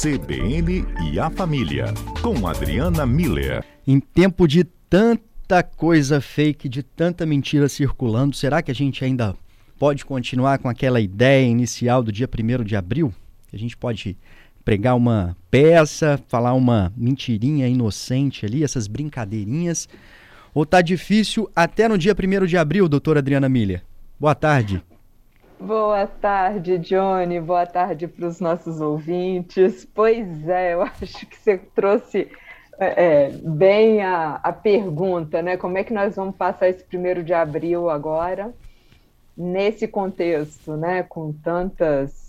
CBN e a Família, com Adriana Miller. Em tempo de tanta coisa fake, de tanta mentira circulando, será que a gente ainda pode continuar com aquela ideia inicial do dia 1 de abril? A gente pode pregar uma peça, falar uma mentirinha inocente ali, essas brincadeirinhas? Ou tá difícil até no dia 1 de abril, doutora Adriana Miller? Boa tarde. Boa tarde, Johnny. Boa tarde para os nossos ouvintes. Pois é, eu acho que você trouxe é, é, bem a, a pergunta, né? Como é que nós vamos passar esse primeiro de abril agora, nesse contexto, né? Com tantas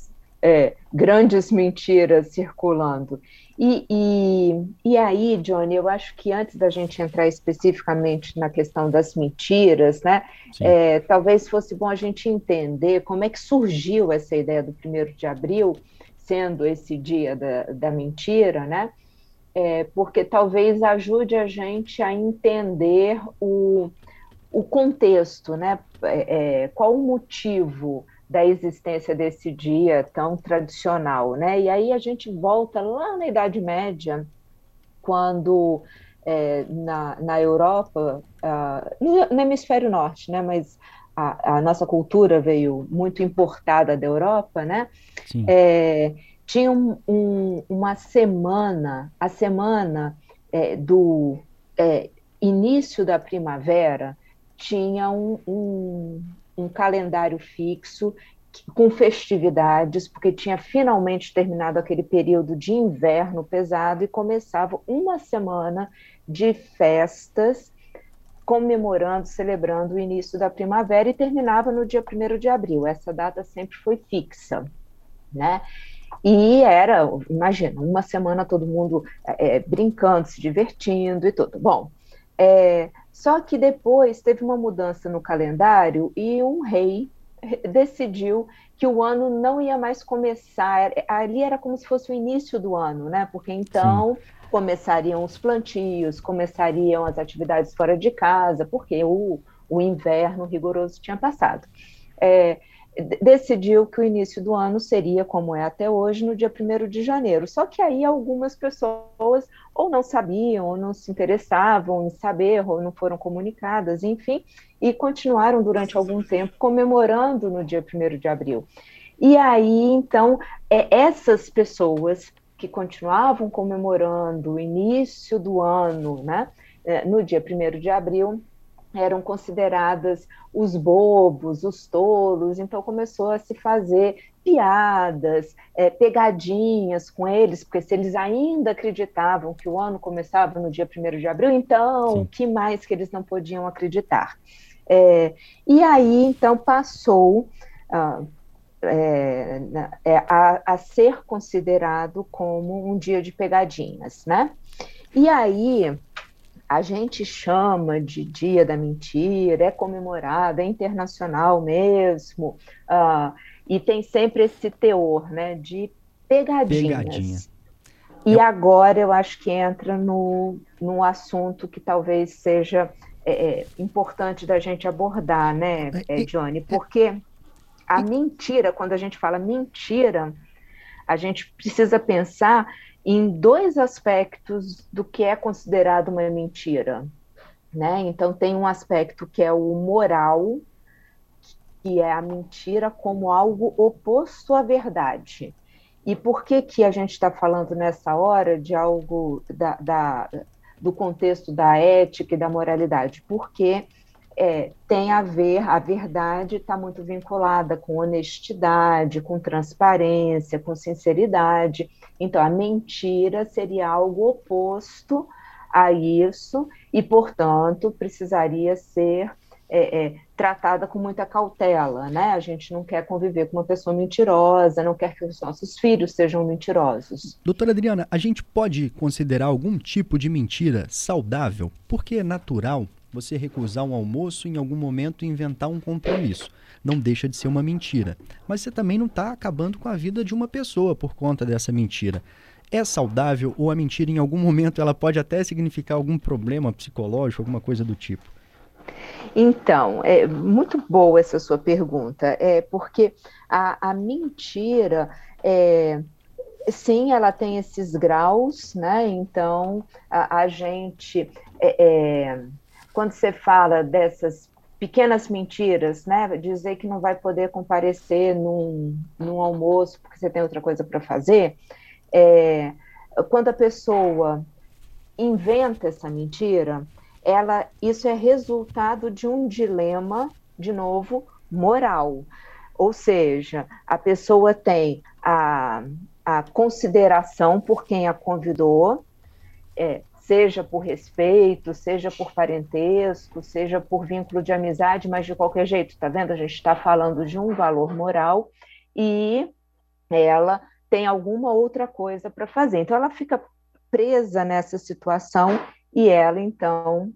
é, grandes mentiras circulando. E, e, e, aí, Johnny, eu acho que antes da gente entrar especificamente na questão das mentiras, né, é, talvez fosse bom a gente entender como é que surgiu essa ideia do primeiro de abril, sendo esse dia da, da mentira, né, é, porque talvez ajude a gente a entender o, o contexto, né, é, é qual o motivo da existência desse dia tão tradicional, né? E aí a gente volta lá na Idade Média, quando é, na, na Europa, uh, no, no, hemisfério norte, né? Mas a, a, nossa cultura veio muito importada da Europa, né? É, tinha um, um, uma semana, a semana é, do é, início da primavera, tinha um, um, um calendário fixo com festividades, porque tinha finalmente terminado aquele período de inverno pesado e começava uma semana de festas comemorando, celebrando o início da primavera e terminava no dia 1 de abril. Essa data sempre foi fixa, né? E era, imagina, uma semana todo mundo é, brincando, se divertindo e tudo. Bom, é, só que depois teve uma mudança no calendário e um rei decidiu que o ano não ia mais começar. Ali era como se fosse o início do ano, né? Porque então Sim. começariam os plantios, começariam as atividades fora de casa, porque o, o inverno rigoroso tinha passado. É, decidiu que o início do ano seria, como é até hoje, no dia 1 de janeiro. Só que aí algumas pessoas ou não sabiam, ou não se interessavam em saber, ou não foram comunicadas, enfim, e continuaram durante algum tempo comemorando no dia 1 de abril. E aí, então, é, essas pessoas que continuavam comemorando o início do ano, né, é, no dia 1 de abril, eram consideradas os bobos, os tolos, então começou a se fazer piadas, é, pegadinhas com eles, porque se eles ainda acreditavam que o ano começava no dia 1 de abril, então o que mais que eles não podiam acreditar? É, e aí, então, passou ah, é, é, a, a ser considerado como um dia de pegadinhas, né? E aí, a gente chama de Dia da Mentira, é comemorado, é internacional mesmo, uh, e tem sempre esse teor né, de pegadinhas. Pegadinha. E eu... agora eu acho que entra no, no assunto que talvez seja é, é importante da gente abordar, né, é, Johnny? Porque a mentira, quando a gente fala mentira, a gente precisa pensar em dois aspectos do que é considerado uma mentira. Né? Então, tem um aspecto que é o moral, que é a mentira como algo oposto à verdade. E por que, que a gente está falando nessa hora de algo da, da, do contexto da ética e da moralidade? Porque é, tem a ver, a verdade está muito vinculada com honestidade, com transparência, com sinceridade. Então, a mentira seria algo oposto a isso e, portanto, precisaria ser é, é, tratada com muita cautela, né? A gente não quer conviver com uma pessoa mentirosa, não quer que os nossos filhos sejam mentirosos. Doutora Adriana, a gente pode considerar algum tipo de mentira saudável? Porque é natural você recusar um almoço em algum momento e inventar um compromisso. Não deixa de ser uma mentira. Mas você também não está acabando com a vida de uma pessoa por conta dessa mentira. É saudável ou a mentira em algum momento ela pode até significar algum problema psicológico, alguma coisa do tipo? Então, é muito boa essa sua pergunta, é porque a, a mentira é, sim, ela tem esses graus, né? Então, a, a gente, é, é, quando você fala dessas pequenas mentiras, né? Dizer que não vai poder comparecer num, num almoço porque você tem outra coisa para fazer. É, quando a pessoa inventa essa mentira, ela, isso é resultado de um dilema, de novo, moral. Ou seja, a pessoa tem a, a consideração por quem a convidou, é, seja por respeito, seja por parentesco, seja por vínculo de amizade, mas de qualquer jeito, tá vendo? A gente está falando de um valor moral e ela tem alguma outra coisa para fazer. Então, ela fica presa nessa situação e ela, então,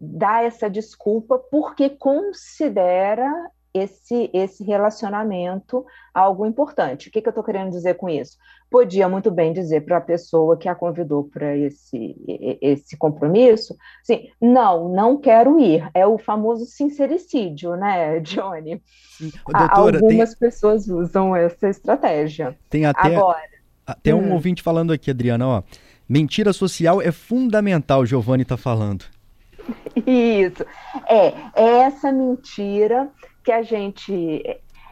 dá essa desculpa porque considera esse, esse relacionamento algo importante. O que, que eu estou querendo dizer com isso? Podia muito bem dizer para a pessoa que a convidou para esse, esse compromisso, assim, não, não quero ir. É o famoso sincericídio, né, Johnny? Doutora, Algumas tem... pessoas usam essa estratégia. Tem até, Agora, até um hum. ouvinte falando aqui, Adriana, ó, mentira social é fundamental, Giovanni está falando. Isso. É, é essa mentira que a gente.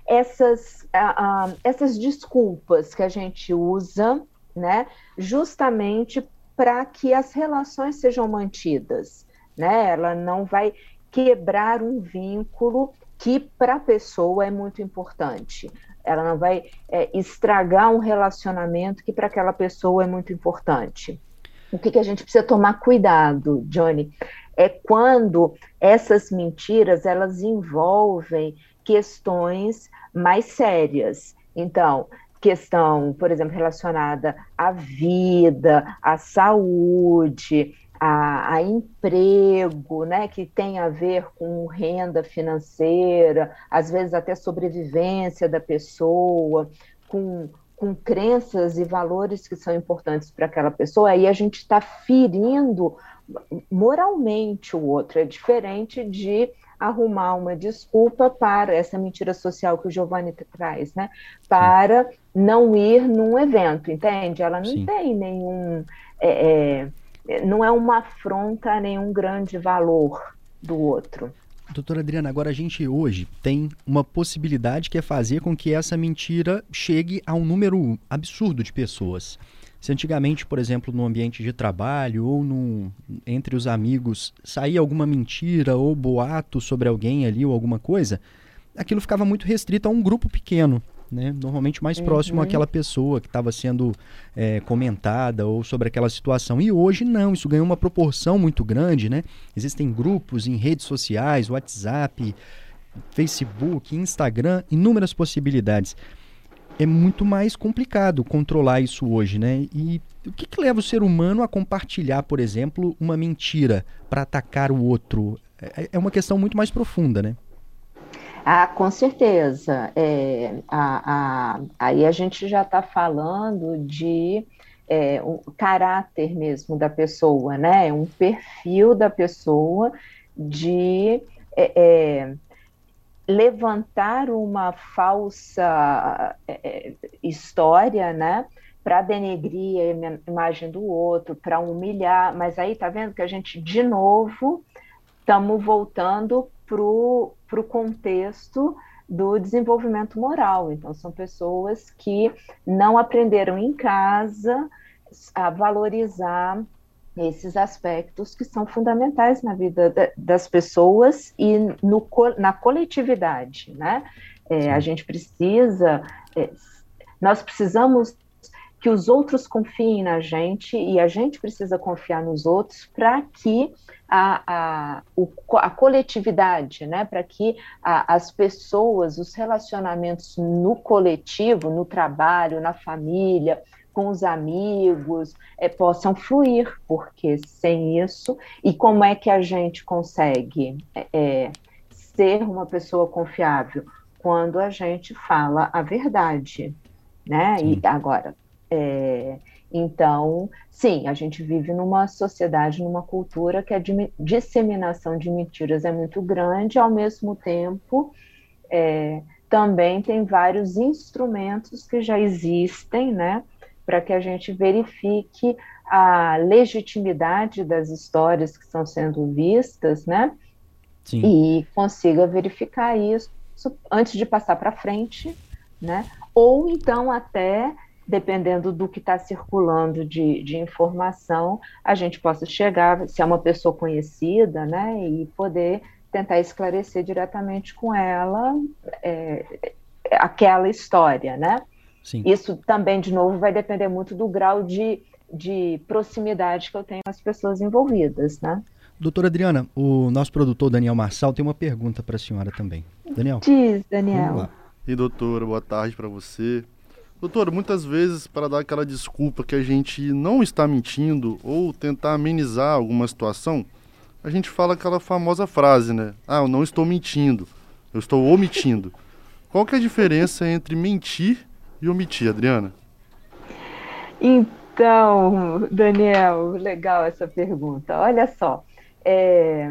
Essas, uh, uh, essas desculpas que a gente usa, né, justamente para que as relações sejam mantidas. Né? Ela não vai quebrar um vínculo que para a pessoa é muito importante. Ela não vai é, estragar um relacionamento que para aquela pessoa é muito importante. O que, que a gente precisa tomar cuidado, Johnny? É quando essas mentiras elas envolvem questões mais sérias. Então, questão, por exemplo, relacionada à vida, à saúde, a, a, emprego, né, que tem a ver com renda financeira, às vezes até sobrevivência da pessoa, com, com crenças e valores que são importantes para aquela pessoa, aí a gente está ferindo moralmente o outro. É diferente de arrumar uma desculpa para essa mentira social que o Giovanni traz, né? Para Sim. não ir num evento, entende? Ela não Sim. tem nenhum. É, é, não é uma afronta a nenhum grande valor do outro. Doutora Adriana, agora a gente hoje tem uma possibilidade que é fazer com que essa mentira chegue a um número absurdo de pessoas. Se antigamente, por exemplo, no ambiente de trabalho ou entre os amigos saía alguma mentira ou boato sobre alguém ali ou alguma coisa, aquilo ficava muito restrito a um grupo pequeno. Né? Normalmente mais uhum. próximo àquela pessoa que estava sendo é, comentada ou sobre aquela situação. E hoje não, isso ganhou uma proporção muito grande, né? Existem grupos em redes sociais, WhatsApp, Facebook, Instagram, inúmeras possibilidades é muito mais complicado controlar isso hoje, né? E o que, que leva o ser humano a compartilhar, por exemplo, uma mentira para atacar o outro? É, é, uma questão muito mais profunda, né? Ah, com certeza. É, a, a, aí a gente já está falando de é, um caráter mesmo da pessoa, né? Um perfil da pessoa de é, é levantar uma falsa é, história, né? Para denegrir a imagem do outro, para humilhar, mas aí tá vendo que a gente, de novo, estamos voltando para o contexto do desenvolvimento moral. Então, são pessoas que não aprenderam em casa a valorizar esses aspectos que são fundamentais na vida das pessoas e no, na coletividade, né? É, a gente precisa, é, nós precisamos que os outros confiem na gente e a gente precisa confiar nos outros para que a, a, o, a coletividade, né, para que a, as pessoas, os relacionamentos no coletivo, no trabalho, na família, com os amigos, é, possam fluir, porque sem isso, e como é que a gente consegue é, é, ser uma pessoa confiável? Quando a gente fala a verdade, né? E agora, é, então, sim, a gente vive numa sociedade, numa cultura que a disseminação de mentiras é muito grande, ao mesmo tempo, é, também tem vários instrumentos que já existem, né? Para que a gente verifique a legitimidade das histórias que estão sendo vistas, né? Sim. E consiga verificar isso antes de passar para frente, né? Ou então até dependendo do que está circulando de, de informação, a gente possa chegar, se é uma pessoa conhecida, né, e poder tentar esclarecer diretamente com ela é, aquela história, né? Sim. Isso também, de novo, vai depender muito do grau de, de proximidade que eu tenho com as pessoas envolvidas, né? Doutora Adriana, o nosso produtor Daniel Marçal tem uma pergunta para a senhora também. Daniel. Diz, Daniel. E doutora, boa tarde para você. Doutor, muitas vezes, para dar aquela desculpa que a gente não está mentindo ou tentar amenizar alguma situação, a gente fala aquela famosa frase, né? Ah, eu não estou mentindo, eu estou omitindo. Qual que é a diferença entre mentir e omitir, Adriana? Então, Daniel, legal essa pergunta. Olha só, é,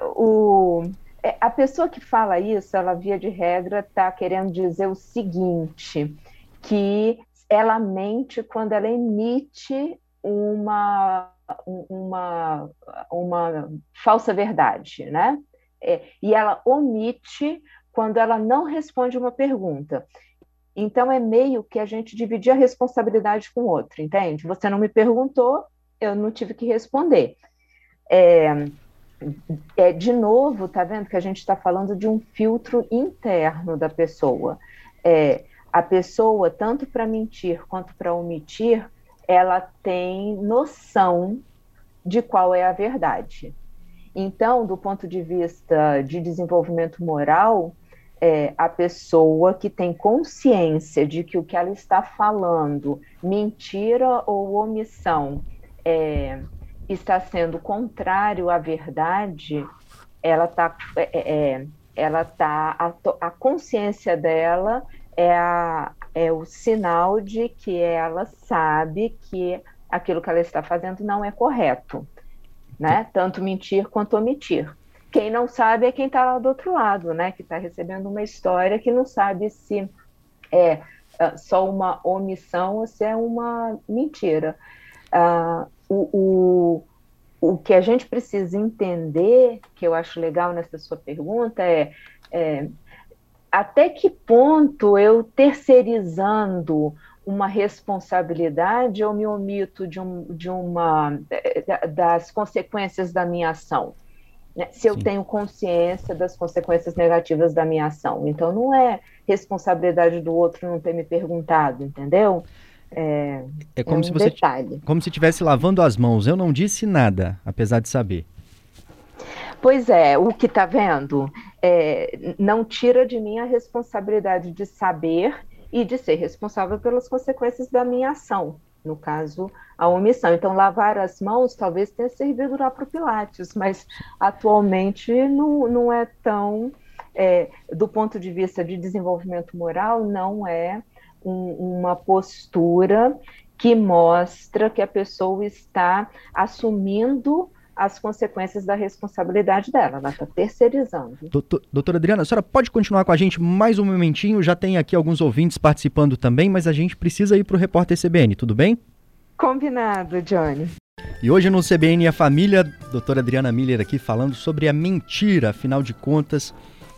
o, é, a pessoa que fala isso, ela via de regra está querendo dizer o seguinte: que ela mente quando ela emite uma, uma, uma falsa verdade, né? É, e ela omite quando ela não responde uma pergunta. Então, é meio que a gente dividir a responsabilidade com o outro, entende? Você não me perguntou, eu não tive que responder. É, é, de novo, tá vendo que a gente está falando de um filtro interno da pessoa. É, a pessoa, tanto para mentir quanto para omitir, ela tem noção de qual é a verdade. Então, do ponto de vista de desenvolvimento moral, é, a pessoa que tem consciência de que o que ela está falando, mentira ou omissão, é, está sendo contrário à verdade, ela está, é, é, ela tá a, a consciência dela é, a, é o sinal de que ela sabe que aquilo que ela está fazendo não é correto, né? Tanto mentir quanto omitir. Quem não sabe é quem está lá do outro lado, né? Que está recebendo uma história que não sabe se é, é só uma omissão ou se é uma mentira. Uh, o, o, o que a gente precisa entender, que eu acho legal nessa sua pergunta, é, é até que ponto eu terceirizando uma responsabilidade ou me omito de, um, de uma das consequências da minha ação? Né? Se eu Sim. tenho consciência das consequências negativas da minha ação. Então, não é responsabilidade do outro não ter me perguntado, entendeu? É, é como é um se você detalhe. como se estivesse lavando as mãos. Eu não disse nada, apesar de saber. Pois é, o que está vendo é, não tira de mim a responsabilidade de saber e de ser responsável pelas consequências da minha ação, no caso, a omissão. Então, lavar as mãos talvez tenha servido lá para o Pilates, mas atualmente não, não é tão, é, do ponto de vista de desenvolvimento moral, não é um, uma postura que mostra que a pessoa está assumindo as consequências da responsabilidade dela, ela está terceirizando. Doutor, doutora Adriana, a senhora pode continuar com a gente mais um momentinho? Já tem aqui alguns ouvintes participando também, mas a gente precisa ir para o repórter CBN, tudo bem? Combinado, Johnny. E hoje no CBN a família, doutora Adriana Miller aqui falando sobre a mentira, afinal de contas,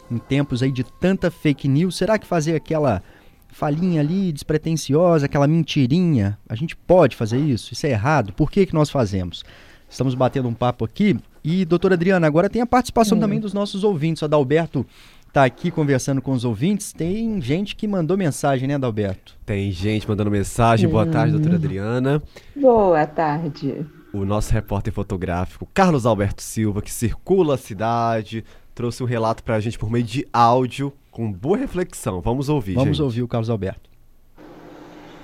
em tempos aí de tanta fake news, será que fazer aquela falinha ali despretensiosa, aquela mentirinha, a gente pode fazer isso? Isso é errado? Por que, que nós fazemos? Estamos batendo um papo aqui. E, doutora Adriana, agora tem a participação hum. também dos nossos ouvintes. O Adalberto está aqui conversando com os ouvintes. Tem gente que mandou mensagem, né, Adalberto? Tem gente mandando mensagem. Boa tarde, doutora hum. Adriana. Boa tarde. O nosso repórter fotográfico, Carlos Alberto Silva, que circula a cidade, trouxe um relato para a gente por meio de áudio, com boa reflexão. Vamos ouvir, Vamos gente. ouvir o Carlos Alberto.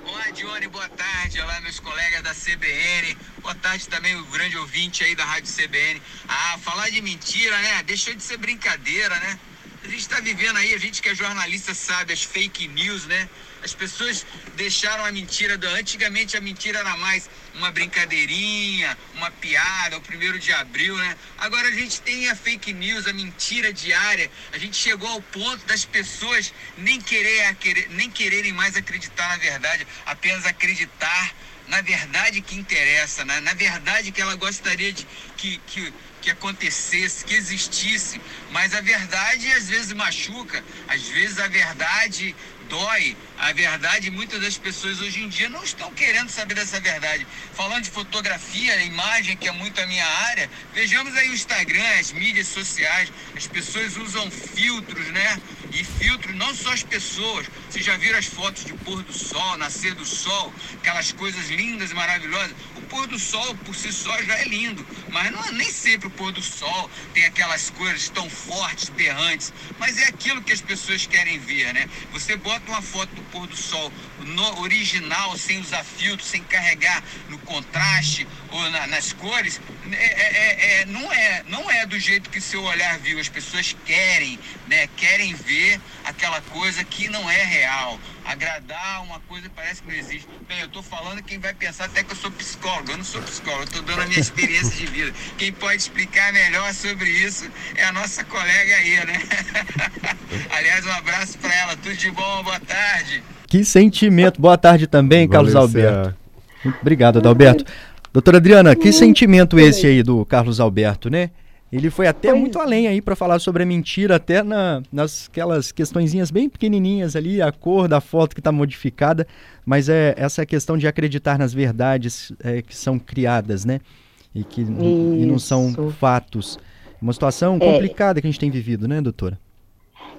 Olá, Johnny, boa tarde. Olá, meus colegas CBN. Boa tarde também, o grande ouvinte aí da Rádio CBN. Ah, falar de mentira, né? Deixou de ser brincadeira, né? A gente está vivendo aí, a gente que é jornalista sabe, as fake news, né? As pessoas deixaram a mentira do. Antigamente a mentira era mais uma brincadeirinha, uma piada, o primeiro de abril, né? Agora a gente tem a fake news, a mentira diária. A gente chegou ao ponto das pessoas nem, querer, nem quererem mais acreditar na verdade, apenas acreditar na verdade que interessa, né? na verdade que ela gostaria de que, que, que acontecesse, que existisse. Mas a verdade às vezes machuca, às vezes a verdade dói. A verdade, muitas das pessoas hoje em dia não estão querendo saber dessa verdade. Falando de fotografia, imagem, que é muito a minha área, vejamos aí o Instagram, as mídias sociais, as pessoas usam filtros, né? E filtros, não só as pessoas. Vocês já viram as fotos de pôr do sol, nascer do sol, aquelas coisas lindas e maravilhosas pôr do sol por si só já é lindo, mas não, nem sempre o pôr do sol tem aquelas cores tão fortes, berrantes, mas é aquilo que as pessoas querem ver, né? Você bota uma foto do pôr do sol no original, sem usar filtro, sem carregar no contraste ou na, nas cores, é, é, é, é, não, é, não é do jeito que seu olhar viu. As pessoas querem, né? Querem ver aquela coisa que não é real agradar uma coisa parece que não existe. Bem, eu estou falando quem vai pensar até que eu sou psicólogo. Eu não sou psicólogo, eu estou dando a minha experiência de vida. Quem pode explicar melhor sobre isso é a nossa colega aí, né? Aliás, um abraço para ela. Tudo de bom, boa tarde. Que sentimento. Boa tarde também, Valeu, Carlos Alberto. Muito obrigado, Adalberto. Doutora Adriana, que sentimento esse aí do Carlos Alberto, né? Ele foi até foi. muito além aí para falar sobre a mentira, até na, nas aquelas questõezinhas bem pequenininhas ali, a cor da foto que está modificada, mas é essa questão de acreditar nas verdades é, que são criadas, né? E que e não são fatos. Uma situação é. complicada é. que a gente tem vivido, né, doutora?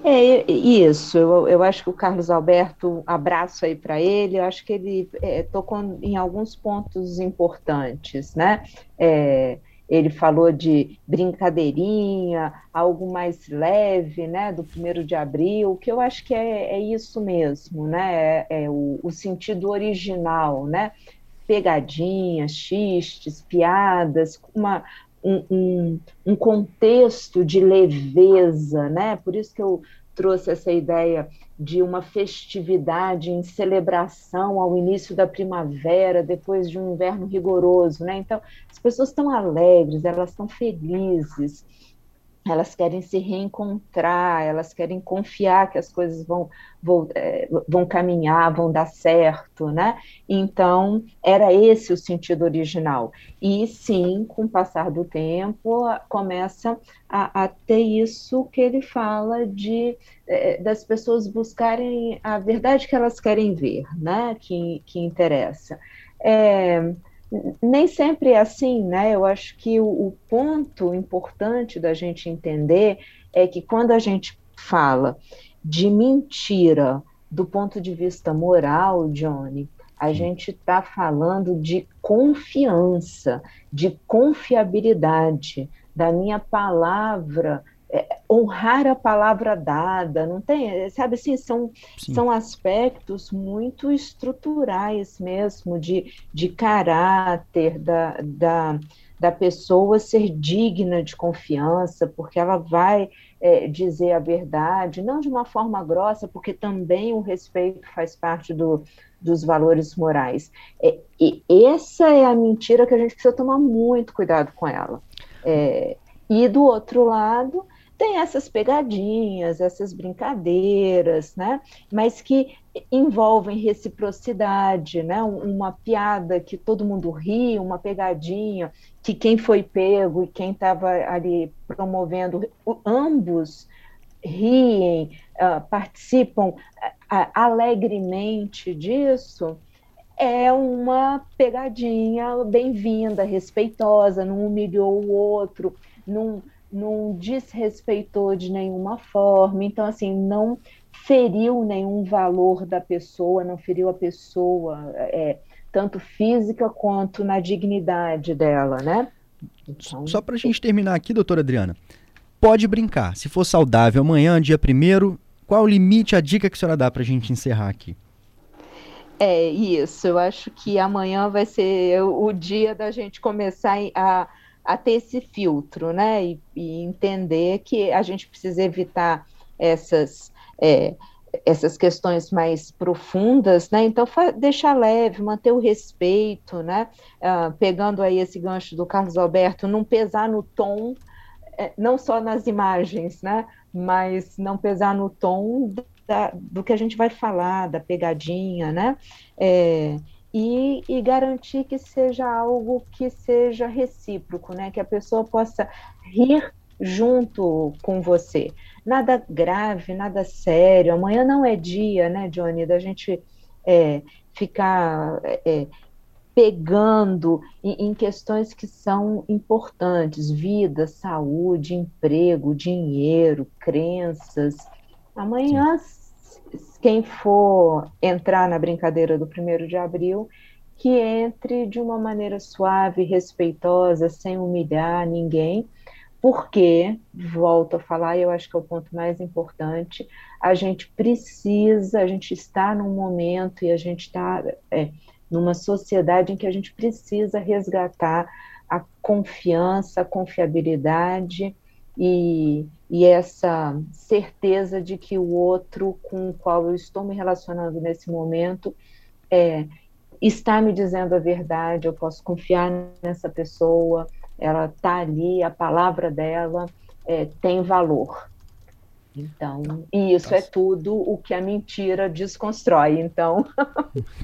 É isso, eu, eu acho que o Carlos Alberto, abraço aí para ele, eu acho que ele é, tocou em alguns pontos importantes, né? É, ele falou de brincadeirinha, algo mais leve, né, do primeiro de abril, que eu acho que é, é isso mesmo, né, é, é o, o, sentido original, né, pegadinhas, xistes, piadas, uma, um, um, um contexto de leveza, né, por isso que eu trouxe essa ideia de uma festividade em celebração ao início da primavera, depois de um inverno rigoroso, né? Então, as pessoas estão alegres, elas estão felizes, elas querem se reencontrar, elas querem confiar que as coisas vão, vão, é, vão caminhar, vão dar certo, né? Então, era esse o sentido original. E sim, com o passar do tempo, começa a, a ter isso que ele fala de é, das pessoas buscarem a verdade que elas querem ver, né? Que, que interessa. É, nem sempre é assim, né? Eu acho que o, o, ponto importante da gente entender é que quando a gente fala de mentira do ponto de vista moral, Johnny, a gente está falando de confiança, de confiabilidade da minha palavra é, honrar a palavra dada, não tem, sabe assim, são, são aspectos muito estruturais mesmo, de, de caráter da, da, da pessoa ser digna de confiança, porque ela vai é, dizer a verdade, não de uma forma grossa, porque também o respeito faz parte do, dos valores morais. É, e essa é a mentira que a gente precisa tomar muito cuidado com ela. É, e do outro lado, tem essas pegadinhas, essas brincadeiras, né? Mas que envolvem reciprocidade, né? Uma piada que todo mundo ri, uma pegadinha que quem foi pego e quem estava ali promovendo, ambos riem, uh, participam uh, alegremente disso, é uma pegadinha bem-vinda, respeitosa, não humilhou o outro, não não desrespeitou de nenhuma forma, então assim, não feriu nenhum valor da pessoa, não feriu a pessoa, é, tanto física quanto na dignidade dela, né? Então... Só para a gente terminar aqui, doutora Adriana, pode brincar, se for saudável amanhã, dia primeiro, qual o limite, a dica que a senhora dá para a gente encerrar aqui? É isso, eu acho que amanhã vai ser o dia da gente começar a a ter esse filtro, né? E, e, entender que a gente precisa evitar essas é, essas questões mais profundas, né? Então, deixar leve, manter o respeito, né? Uh, pegando aí esse gancho do Carlos Alberto, não pesar no tom, é, não só nas imagens, né? Mas não pesar no tom da, do que a gente vai falar, da pegadinha, né? É, e, e, garantir que seja algo que seja recíproco, né? Que a pessoa possa rir junto com você. Nada grave, nada sério. Amanhã não é dia, né, Johnny, da gente é, ficar é, pegando em, em, questões que são importantes: vida, saúde, emprego, dinheiro, crenças. Amanhã, Sim. Quem for entrar na brincadeira do primeiro de abril, que entre de uma maneira suave, respeitosa, sem humilhar ninguém porque, volto a falar, eu acho que é o ponto mais importante, a gente precisa, a gente está num momento e a gente está é, numa sociedade em que a gente precisa resgatar a confiança, a confiabilidade e, e essa certeza de que o outro com o qual eu estou me relacionando nesse momento é, está me dizendo a verdade, eu posso confiar nessa pessoa, ela está ali, a palavra dela é, tem valor. Então, e isso é tudo o que a mentira desconstrói. Então.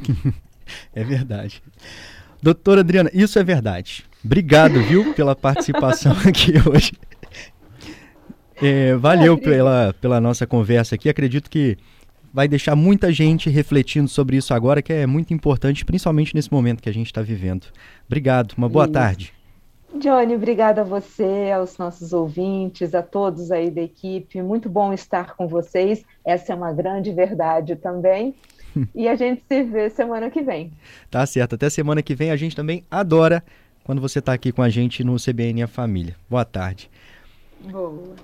é verdade. Doutora Adriana, isso é verdade. Obrigado, viu, pela participação aqui hoje. É, valeu pela, pela nossa conversa aqui. Acredito que vai deixar muita gente refletindo sobre isso agora, que é muito importante, principalmente nesse momento que a gente está vivendo. Obrigado, uma boa isso. tarde. Johnny, obrigada a você, aos nossos ouvintes, a todos aí da equipe. Muito bom estar com vocês. Essa é uma grande verdade também. e a gente se vê semana que vem. Tá certo. Até semana que vem. A gente também adora quando você está aqui com a gente no CBN A Família. Boa tarde. Boa.